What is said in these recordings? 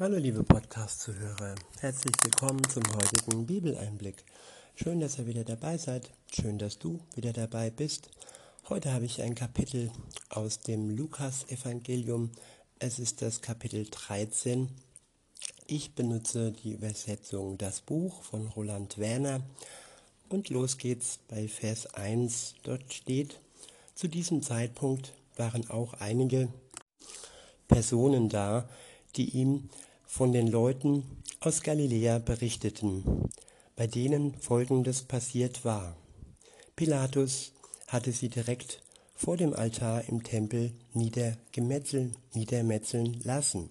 Hallo liebe Podcast-Zuhörer, herzlich willkommen zum heutigen Bibeleinblick. Schön, dass ihr wieder dabei seid, schön, dass du wieder dabei bist. Heute habe ich ein Kapitel aus dem Lukas-Evangelium. Es ist das Kapitel 13. Ich benutze die Übersetzung Das Buch von Roland Werner. Und los geht's bei Vers 1. Dort steht, zu diesem Zeitpunkt waren auch einige Personen da, die ihm von den Leuten aus Galiläa berichteten, bei denen Folgendes passiert war. Pilatus hatte sie direkt vor dem Altar im Tempel niedergemetzeln, niedermetzeln lassen,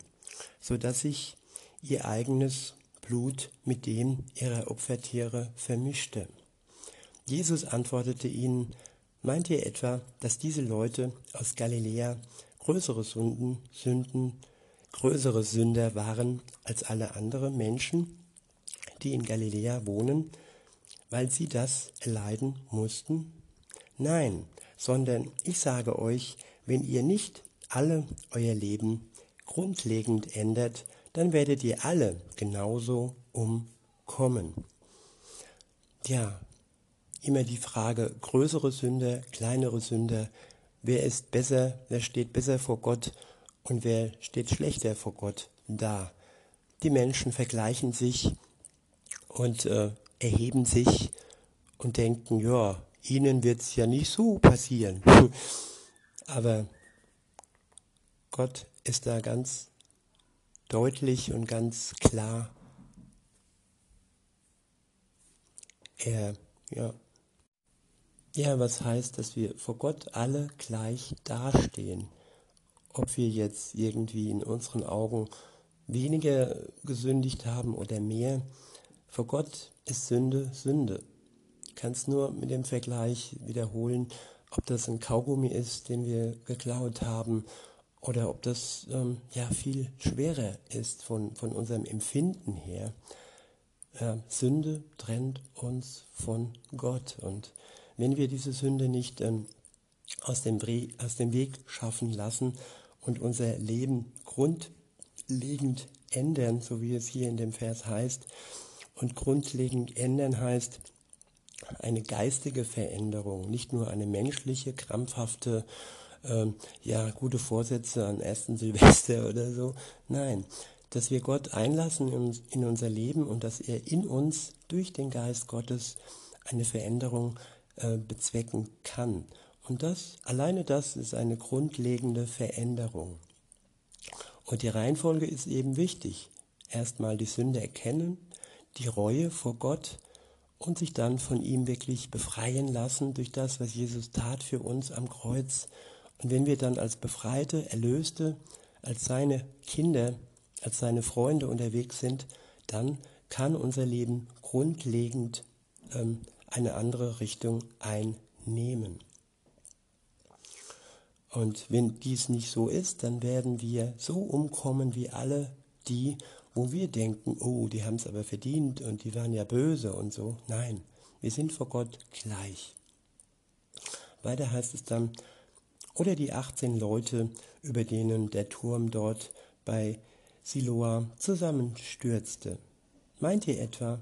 so dass sich ihr eigenes Blut mit dem ihrer Opfertiere vermischte. Jesus antwortete ihnen, meint ihr etwa, dass diese Leute aus Galiläa größere Sünden, Sünden, größere Sünder waren als alle anderen Menschen, die in Galiläa wohnen, weil sie das erleiden mussten? Nein, sondern ich sage euch, wenn ihr nicht alle euer Leben grundlegend ändert, dann werdet ihr alle genauso umkommen. Ja, immer die Frage, größere Sünder, kleinere Sünder, wer ist besser, wer steht besser vor Gott und wer steht schlechter vor Gott da. Die Menschen vergleichen sich und äh, erheben sich und denken, ja, ihnen wird es ja nicht so passieren. Aber Gott ist da ganz deutlich und ganz klar. Er, ja, ja, was heißt, dass wir vor Gott alle gleich dastehen ob wir jetzt irgendwie in unseren Augen weniger gesündigt haben oder mehr. Vor Gott ist Sünde Sünde. Ich kann es nur mit dem Vergleich wiederholen, ob das ein Kaugummi ist, den wir geklaut haben, oder ob das ähm, ja viel schwerer ist von, von unserem Empfinden her. Ja, Sünde trennt uns von Gott. Und wenn wir diese Sünde nicht ähm, aus, dem, aus dem Weg schaffen lassen, und unser Leben grundlegend ändern, so wie es hier in dem Vers heißt. Und grundlegend ändern heißt eine geistige Veränderung, nicht nur eine menschliche, krampfhafte, ähm, ja, gute Vorsätze an ersten Silvester oder so. Nein, dass wir Gott einlassen in, in unser Leben und dass er in uns durch den Geist Gottes eine Veränderung äh, bezwecken kann. Und das, alleine das ist eine grundlegende Veränderung. Und die Reihenfolge ist eben wichtig. Erstmal die Sünde erkennen, die Reue vor Gott und sich dann von ihm wirklich befreien lassen durch das, was Jesus tat für uns am Kreuz. Und wenn wir dann als Befreite, Erlöste, als seine Kinder, als seine Freunde unterwegs sind, dann kann unser Leben grundlegend ähm, eine andere Richtung einnehmen. Und wenn dies nicht so ist, dann werden wir so umkommen wie alle die, wo wir denken, oh, die haben es aber verdient und die waren ja böse und so. Nein, wir sind vor Gott gleich. Weiter heißt es dann, oder die 18 Leute, über denen der Turm dort bei Siloa zusammenstürzte. Meint ihr etwa,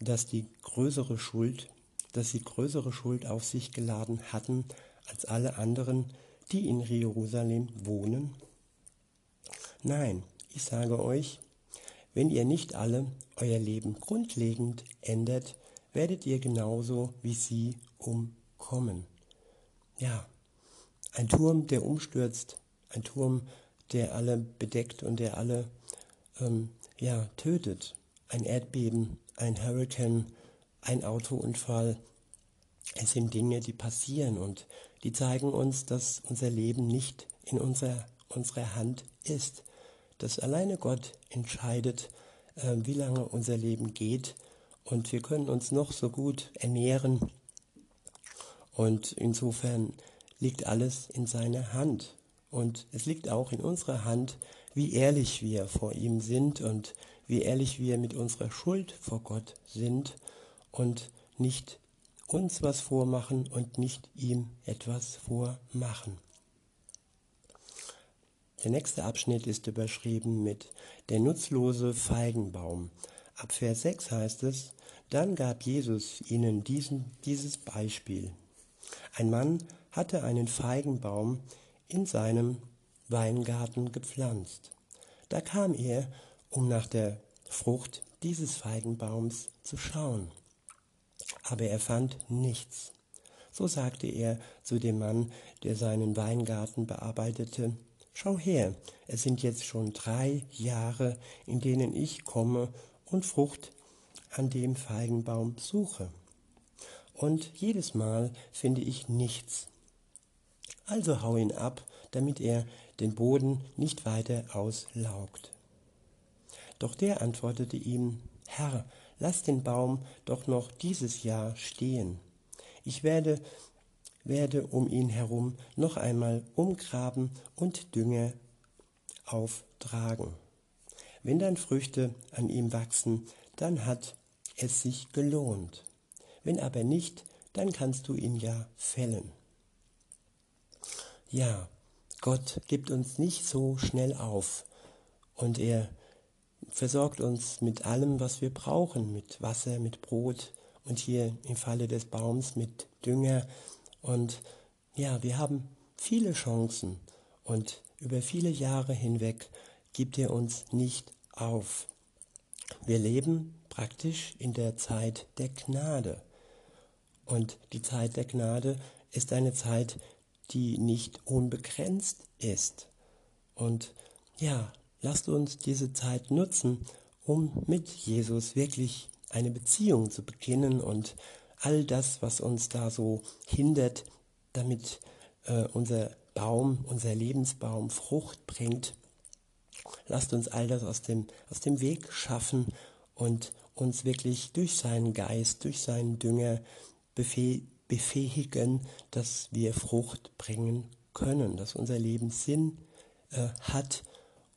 dass die größere Schuld, dass sie größere Schuld auf sich geladen hatten als alle anderen, die in Jerusalem wohnen? Nein, ich sage euch, wenn ihr nicht alle euer Leben grundlegend ändert, werdet ihr genauso wie sie umkommen. Ja, ein Turm, der umstürzt, ein Turm, der alle bedeckt und der alle ähm, ja, tötet. Ein Erdbeben, ein Hurricane, ein Autounfall. Es sind Dinge, die passieren und die zeigen uns, dass unser Leben nicht in unserer, unserer Hand ist, dass alleine Gott entscheidet, äh, wie lange unser Leben geht. Und wir können uns noch so gut ernähren. Und insofern liegt alles in seiner Hand. Und es liegt auch in unserer Hand, wie ehrlich wir vor ihm sind und wie ehrlich wir mit unserer Schuld vor Gott sind und nicht uns was vormachen und nicht ihm etwas vormachen. Der nächste Abschnitt ist überschrieben mit Der nutzlose Feigenbaum. Ab Vers 6 heißt es, dann gab Jesus ihnen diesen, dieses Beispiel. Ein Mann hatte einen Feigenbaum in seinem Weingarten gepflanzt. Da kam er, um nach der Frucht dieses Feigenbaums zu schauen. Aber er fand nichts. So sagte er zu dem Mann, der seinen Weingarten bearbeitete, Schau her, es sind jetzt schon drei Jahre, in denen ich komme und Frucht an dem Feigenbaum suche. Und jedes Mal finde ich nichts. Also hau ihn ab, damit er den Boden nicht weiter auslaugt. Doch der antwortete ihm, Herr, lass den Baum doch noch dieses Jahr stehen. Ich werde, werde um ihn herum noch einmal umgraben und Dünger auftragen. Wenn dann Früchte an ihm wachsen, dann hat es sich gelohnt. Wenn aber nicht, dann kannst du ihn ja fällen. Ja, Gott gibt uns nicht so schnell auf und er versorgt uns mit allem, was wir brauchen, mit Wasser, mit Brot und hier im Falle des Baums mit Dünger. Und ja, wir haben viele Chancen und über viele Jahre hinweg gibt er uns nicht auf. Wir leben praktisch in der Zeit der Gnade. Und die Zeit der Gnade ist eine Zeit, die nicht unbegrenzt ist. Und ja, lasst uns diese Zeit nutzen, um mit Jesus wirklich eine Beziehung zu beginnen und all das, was uns da so hindert, damit äh, unser Baum, unser Lebensbaum Frucht bringt, lasst uns all das aus dem, aus dem Weg schaffen und uns wirklich durch seinen Geist, durch seinen Dünger befähigen, dass wir Frucht bringen können, dass unser Leben Sinn äh, hat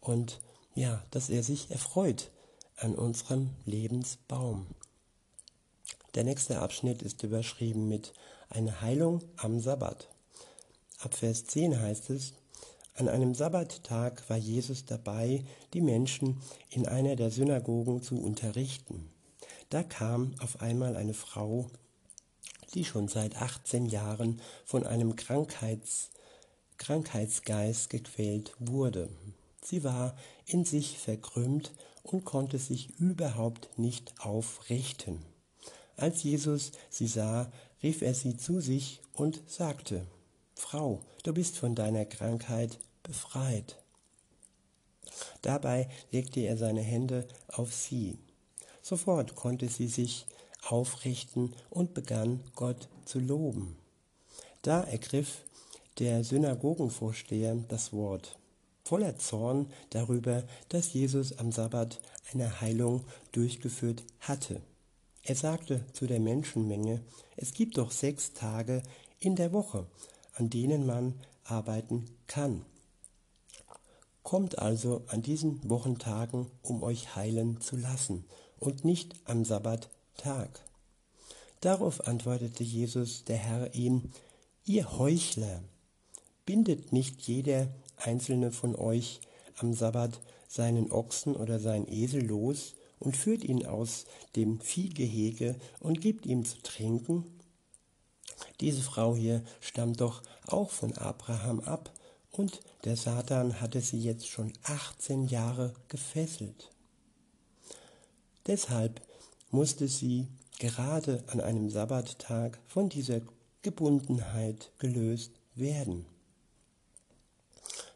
und ja, dass er sich erfreut an unserem Lebensbaum. Der nächste Abschnitt ist überschrieben mit eine Heilung am Sabbat. Ab Vers 10 heißt es, an einem Sabbattag war Jesus dabei, die Menschen in einer der Synagogen zu unterrichten. Da kam auf einmal eine Frau, die schon seit 18 Jahren von einem Krankheits, Krankheitsgeist gequält wurde. Sie war in sich verkrümmt und konnte sich überhaupt nicht aufrichten. Als Jesus sie sah, rief er sie zu sich und sagte, Frau, du bist von deiner Krankheit befreit. Dabei legte er seine Hände auf sie. Sofort konnte sie sich aufrichten und begann Gott zu loben. Da ergriff der Synagogenvorsteher das Wort voller Zorn darüber, dass Jesus am Sabbat eine Heilung durchgeführt hatte. Er sagte zu der Menschenmenge, es gibt doch sechs Tage in der Woche, an denen man arbeiten kann. Kommt also an diesen Wochentagen, um euch heilen zu lassen, und nicht am Sabbattag. Darauf antwortete Jesus der Herr ihm, ihr Heuchler, bindet nicht jeder einzelne von euch am Sabbat seinen Ochsen oder seinen Esel los und führt ihn aus dem Viehgehege und gibt ihm zu trinken? Diese Frau hier stammt doch auch von Abraham ab und der Satan hatte sie jetzt schon 18 Jahre gefesselt. Deshalb musste sie gerade an einem Sabbattag von dieser Gebundenheit gelöst werden.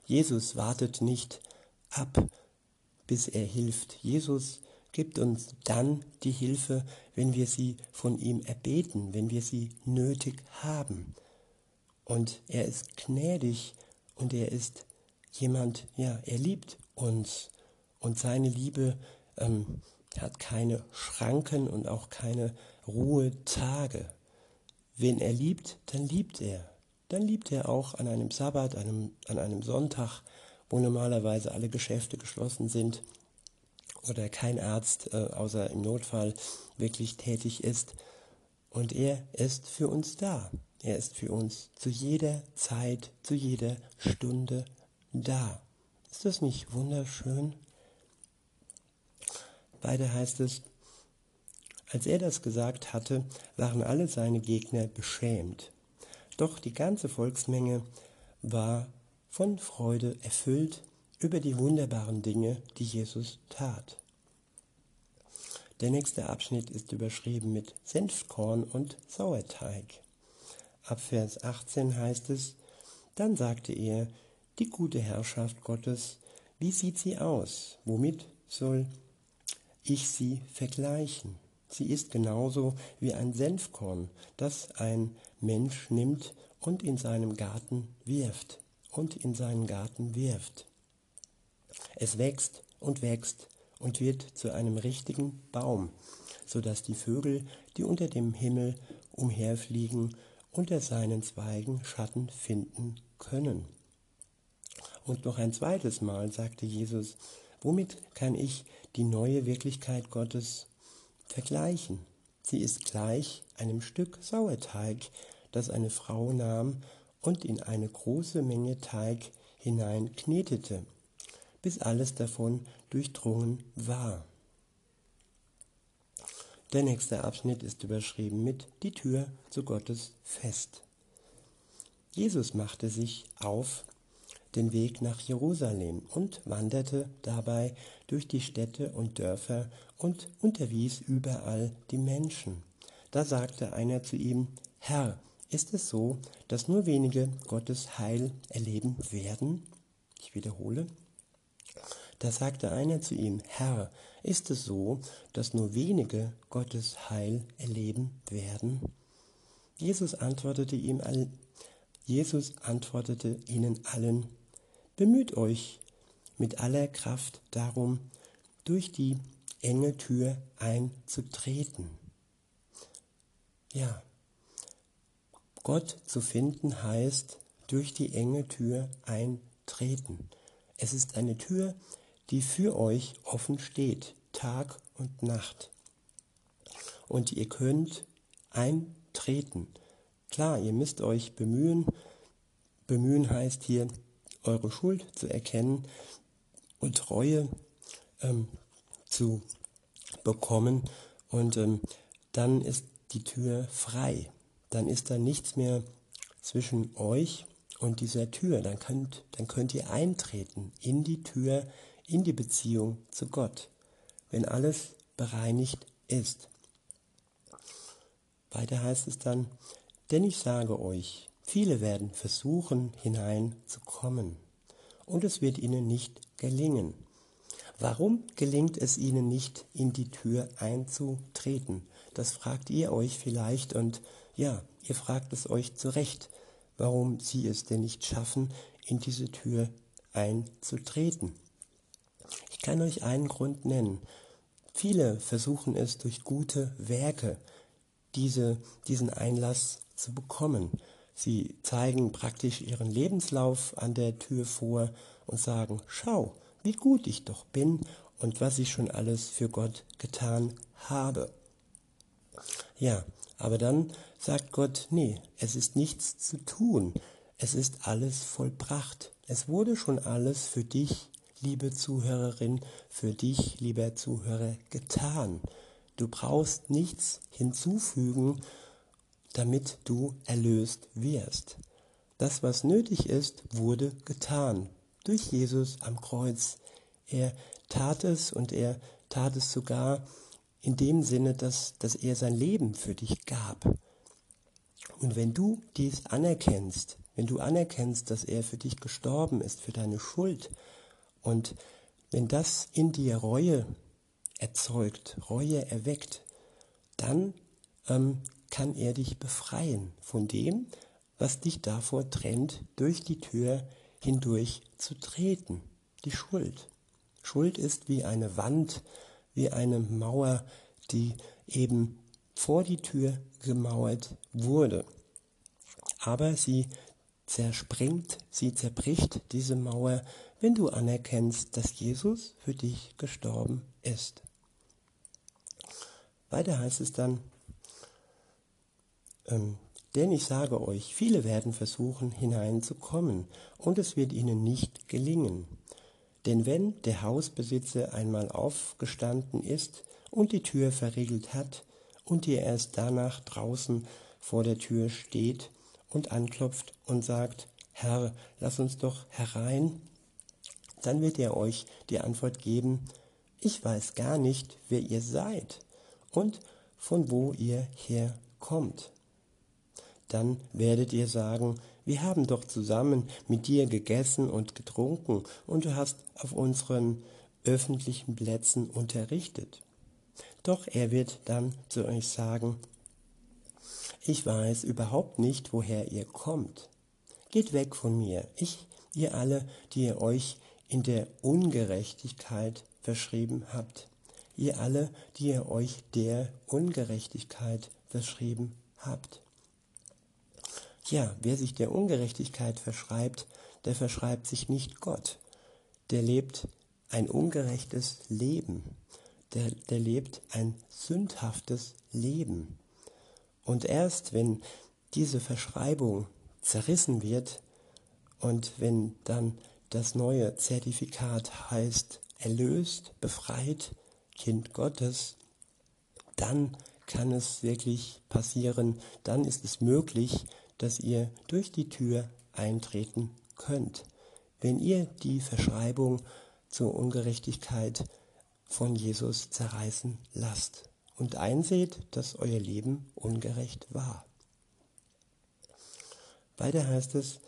Jesus wartet nicht ab, bis er hilft. Jesus gibt uns dann die Hilfe, wenn wir sie von ihm erbeten, wenn wir sie nötig haben. Und er ist gnädig und er ist jemand, ja, er liebt uns. Und seine Liebe ähm, hat keine Schranken und auch keine Ruhetage. Wenn er liebt, dann liebt er dann liebt er auch an einem Sabbat, einem, an einem Sonntag, wo normalerweise alle Geschäfte geschlossen sind oder kein Arzt äh, außer im Notfall wirklich tätig ist. Und er ist für uns da. Er ist für uns zu jeder Zeit, zu jeder Stunde da. Ist das nicht wunderschön? Weiter heißt es, als er das gesagt hatte, waren alle seine Gegner beschämt. Doch die ganze Volksmenge war von Freude erfüllt über die wunderbaren Dinge, die Jesus tat. Der nächste Abschnitt ist überschrieben mit Senfkorn und Sauerteig. Ab Vers 18 heißt es, dann sagte er, die gute Herrschaft Gottes, wie sieht sie aus? Womit soll ich sie vergleichen? Sie ist genauso wie ein Senfkorn, das ein Mensch nimmt und in seinem Garten wirft und in seinen Garten wirft. Es wächst und wächst und wird zu einem richtigen Baum, so dass die Vögel, die unter dem Himmel umherfliegen, unter seinen Zweigen Schatten finden können. Und noch ein zweites Mal sagte Jesus, womit kann ich die neue Wirklichkeit Gottes vergleichen? Sie ist gleich einem Stück Sauerteig, das eine Frau nahm und in eine große Menge Teig hinein knetete, bis alles davon durchdrungen war. Der nächste Abschnitt ist überschrieben mit Die Tür zu Gottes Fest. Jesus machte sich auf den Weg nach Jerusalem und wanderte dabei durch die Städte und Dörfer und unterwies überall die Menschen. Da sagte einer zu ihm, Herr, ist es so, dass nur wenige Gottes Heil erleben werden? Ich wiederhole. Da sagte einer zu ihm, Herr, ist es so, dass nur wenige Gottes Heil erleben werden? Jesus antwortete ihm Jesus antwortete ihnen allen, Bemüht euch mit aller Kraft darum, durch die enge Tür einzutreten. Ja, Gott zu finden heißt durch die enge Tür eintreten. Es ist eine Tür, die für euch offen steht, Tag und Nacht. Und ihr könnt eintreten. Klar, ihr müsst euch bemühen. Bemühen heißt hier eure Schuld zu erkennen und Reue ähm, zu bekommen. Und ähm, dann ist die Tür frei. Dann ist da nichts mehr zwischen euch und dieser Tür. Dann könnt, dann könnt ihr eintreten in die Tür, in die Beziehung zu Gott, wenn alles bereinigt ist. Weiter heißt es dann, denn ich sage euch, Viele werden versuchen hineinzukommen und es wird ihnen nicht gelingen. Warum gelingt es ihnen nicht, in die Tür einzutreten? Das fragt ihr euch vielleicht und ja, ihr fragt es euch zurecht, warum sie es denn nicht schaffen, in diese Tür einzutreten. Ich kann euch einen Grund nennen. Viele versuchen es durch gute Werke, diese, diesen Einlass zu bekommen. Sie zeigen praktisch ihren Lebenslauf an der Tür vor und sagen, schau, wie gut ich doch bin und was ich schon alles für Gott getan habe. Ja, aber dann sagt Gott, nee, es ist nichts zu tun, es ist alles vollbracht. Es wurde schon alles für dich, liebe Zuhörerin, für dich, lieber Zuhörer, getan. Du brauchst nichts hinzufügen, damit du erlöst wirst. Das, was nötig ist, wurde getan durch Jesus am Kreuz. Er tat es und er tat es sogar in dem Sinne, dass, dass er sein Leben für dich gab. Und wenn du dies anerkennst, wenn du anerkennst, dass er für dich gestorben ist, für deine Schuld, und wenn das in dir Reue erzeugt, Reue erweckt, dann ähm, kann er dich befreien von dem, was dich davor trennt, durch die Tür hindurch zu treten. Die Schuld. Schuld ist wie eine Wand, wie eine Mauer, die eben vor die Tür gemauert wurde. Aber sie zerspringt, sie zerbricht diese Mauer, wenn du anerkennst, dass Jesus für dich gestorben ist. Weiter heißt es dann, ähm, denn ich sage euch, viele werden versuchen hineinzukommen, und es wird ihnen nicht gelingen. Denn wenn der Hausbesitzer einmal aufgestanden ist und die Tür verriegelt hat und ihr erst danach draußen vor der Tür steht und anklopft und sagt, Herr, lass uns doch herein, dann wird er euch die Antwort geben, ich weiß gar nicht, wer ihr seid und von wo ihr herkommt. Dann werdet ihr sagen, wir haben doch zusammen mit dir gegessen und getrunken und du hast auf unseren öffentlichen Plätzen unterrichtet. Doch er wird dann zu euch sagen, ich weiß überhaupt nicht, woher ihr kommt. Geht weg von mir, ich, ihr alle, die ihr euch in der Ungerechtigkeit verschrieben habt. Ihr alle, die ihr euch der Ungerechtigkeit verschrieben habt. Ja, wer sich der Ungerechtigkeit verschreibt, der verschreibt sich nicht Gott. Der lebt ein ungerechtes Leben. Der, der lebt ein sündhaftes Leben. Und erst wenn diese Verschreibung zerrissen wird und wenn dann das neue Zertifikat heißt erlöst, befreit, Kind Gottes, dann kann es wirklich passieren, dann ist es möglich, dass ihr durch die Tür eintreten könnt, wenn ihr die Verschreibung zur Ungerechtigkeit von Jesus zerreißen lasst und einseht, dass euer Leben ungerecht war. Weiter heißt es,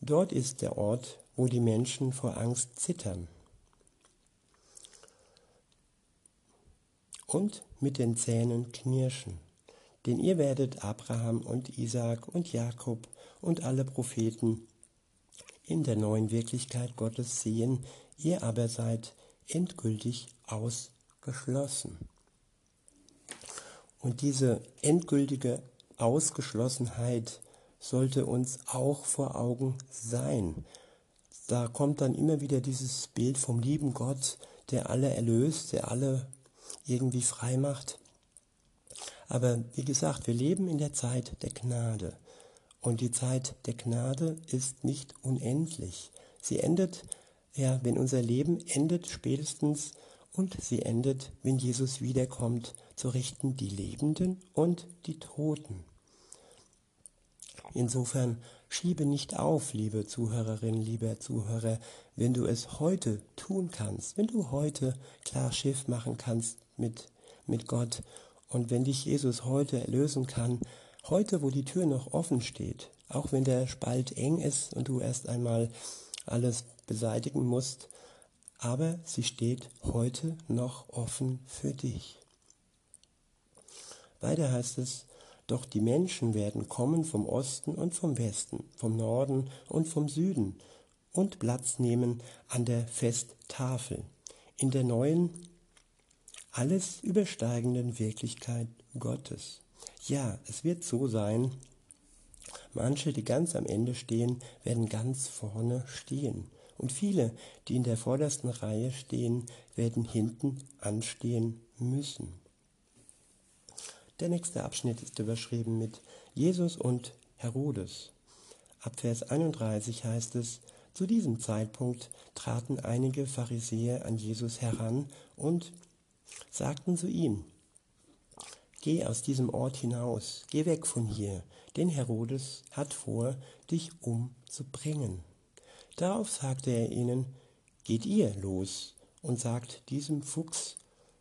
dort ist der Ort, wo die Menschen vor Angst zittern und mit den Zähnen knirschen. Denn ihr werdet Abraham und Isaak und Jakob und alle Propheten in der neuen Wirklichkeit Gottes sehen, ihr aber seid endgültig ausgeschlossen. Und diese endgültige Ausgeschlossenheit sollte uns auch vor Augen sein. Da kommt dann immer wieder dieses Bild vom lieben Gott, der alle erlöst, der alle irgendwie frei macht. Aber wie gesagt, wir leben in der Zeit der Gnade. Und die Zeit der Gnade ist nicht unendlich. Sie endet, ja, wenn unser Leben endet spätestens und sie endet, wenn Jesus wiederkommt, zu richten die Lebenden und die Toten. Insofern schiebe nicht auf, liebe Zuhörerin, lieber Zuhörer, wenn du es heute tun kannst, wenn du heute klar Schiff machen kannst mit, mit Gott und wenn dich Jesus heute erlösen kann, heute, wo die Tür noch offen steht, auch wenn der Spalt eng ist und du erst einmal alles beseitigen musst, aber sie steht heute noch offen für dich. Weiter heißt es, doch die Menschen werden kommen vom Osten und vom Westen, vom Norden und vom Süden und Platz nehmen an der Festtafel, in der neuen alles übersteigenden Wirklichkeit Gottes. Ja, es wird so sein, manche, die ganz am Ende stehen, werden ganz vorne stehen. Und viele, die in der vordersten Reihe stehen, werden hinten anstehen müssen. Der nächste Abschnitt ist überschrieben mit Jesus und Herodes. Ab Vers 31 heißt es, zu diesem Zeitpunkt traten einige Pharisäer an Jesus heran und sagten zu ihm, Geh aus diesem Ort hinaus, geh weg von hier, denn Herodes hat vor, dich umzubringen. Darauf sagte er ihnen, Geht ihr los und sagt diesem Fuchs,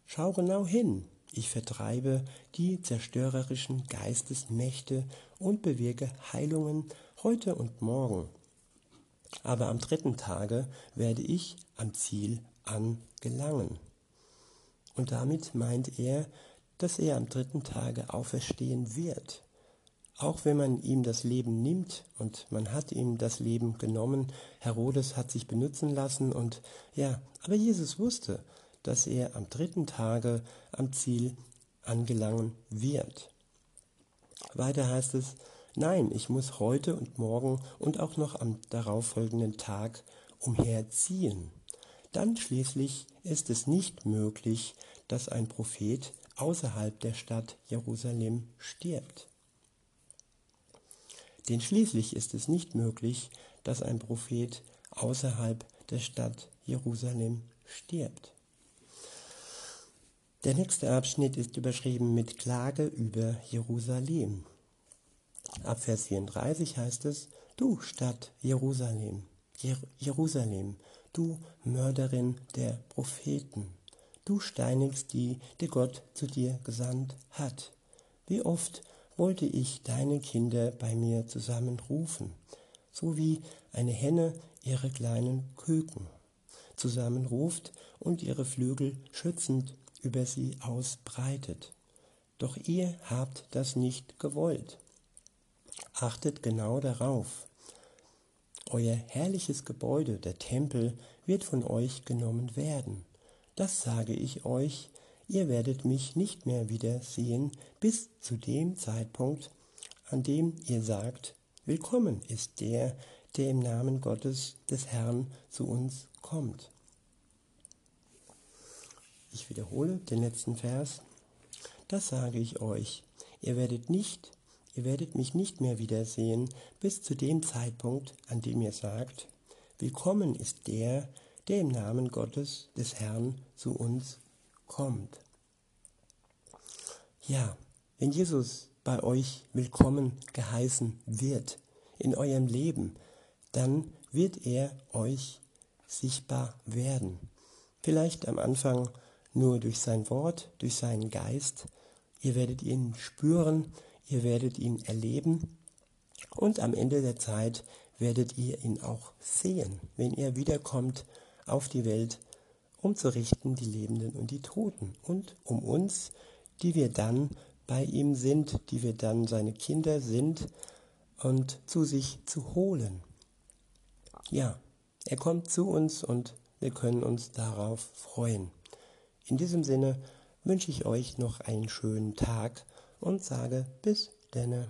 Schau genau hin, ich vertreibe die zerstörerischen Geistesmächte und bewirke Heilungen heute und morgen. Aber am dritten Tage werde ich am Ziel angelangen. Und damit meint er, dass er am dritten Tage auferstehen wird. Auch wenn man ihm das Leben nimmt und man hat ihm das Leben genommen, Herodes hat sich benutzen lassen und ja, aber Jesus wusste, dass er am dritten Tage am Ziel angelangen wird. Weiter heißt es, nein, ich muss heute und morgen und auch noch am darauffolgenden Tag umherziehen. Dann schließlich ist es nicht möglich, dass ein Prophet außerhalb der Stadt Jerusalem stirbt. Denn schließlich ist es nicht möglich, dass ein Prophet außerhalb der Stadt Jerusalem stirbt. Der nächste Abschnitt ist überschrieben mit Klage über Jerusalem. Ab Vers 34 heißt es, du Stadt Jerusalem, Jer Jerusalem, du Mörderin der Propheten, du steinigst die, die Gott zu dir gesandt hat. Wie oft wollte ich deine Kinder bei mir zusammenrufen, so wie eine Henne ihre kleinen Küken zusammenruft und ihre Flügel schützend über sie ausbreitet. Doch ihr habt das nicht gewollt. Achtet genau darauf. Euer herrliches Gebäude, der Tempel, wird von euch genommen werden. Das sage ich euch, ihr werdet mich nicht mehr wiedersehen bis zu dem Zeitpunkt, an dem ihr sagt, willkommen ist der, der im Namen Gottes des Herrn zu uns kommt. Ich wiederhole den letzten Vers. Das sage ich euch, ihr werdet nicht, ihr werdet mich nicht mehr wiedersehen bis zu dem Zeitpunkt, an dem ihr sagt, willkommen ist der, der im Namen Gottes des Herrn zu uns kommt. Ja, wenn Jesus bei euch willkommen geheißen wird in eurem Leben, dann wird er euch sichtbar werden. Vielleicht am Anfang nur durch sein Wort, durch seinen Geist. Ihr werdet ihn spüren, ihr werdet ihn erleben und am Ende der Zeit werdet ihr ihn auch sehen, wenn er wiederkommt auf die Welt, um zu richten die Lebenden und die Toten und um uns, die wir dann bei ihm sind, die wir dann seine Kinder sind und zu sich zu holen. Ja, er kommt zu uns und wir können uns darauf freuen. In diesem Sinne wünsche ich euch noch einen schönen Tag und sage bis denne.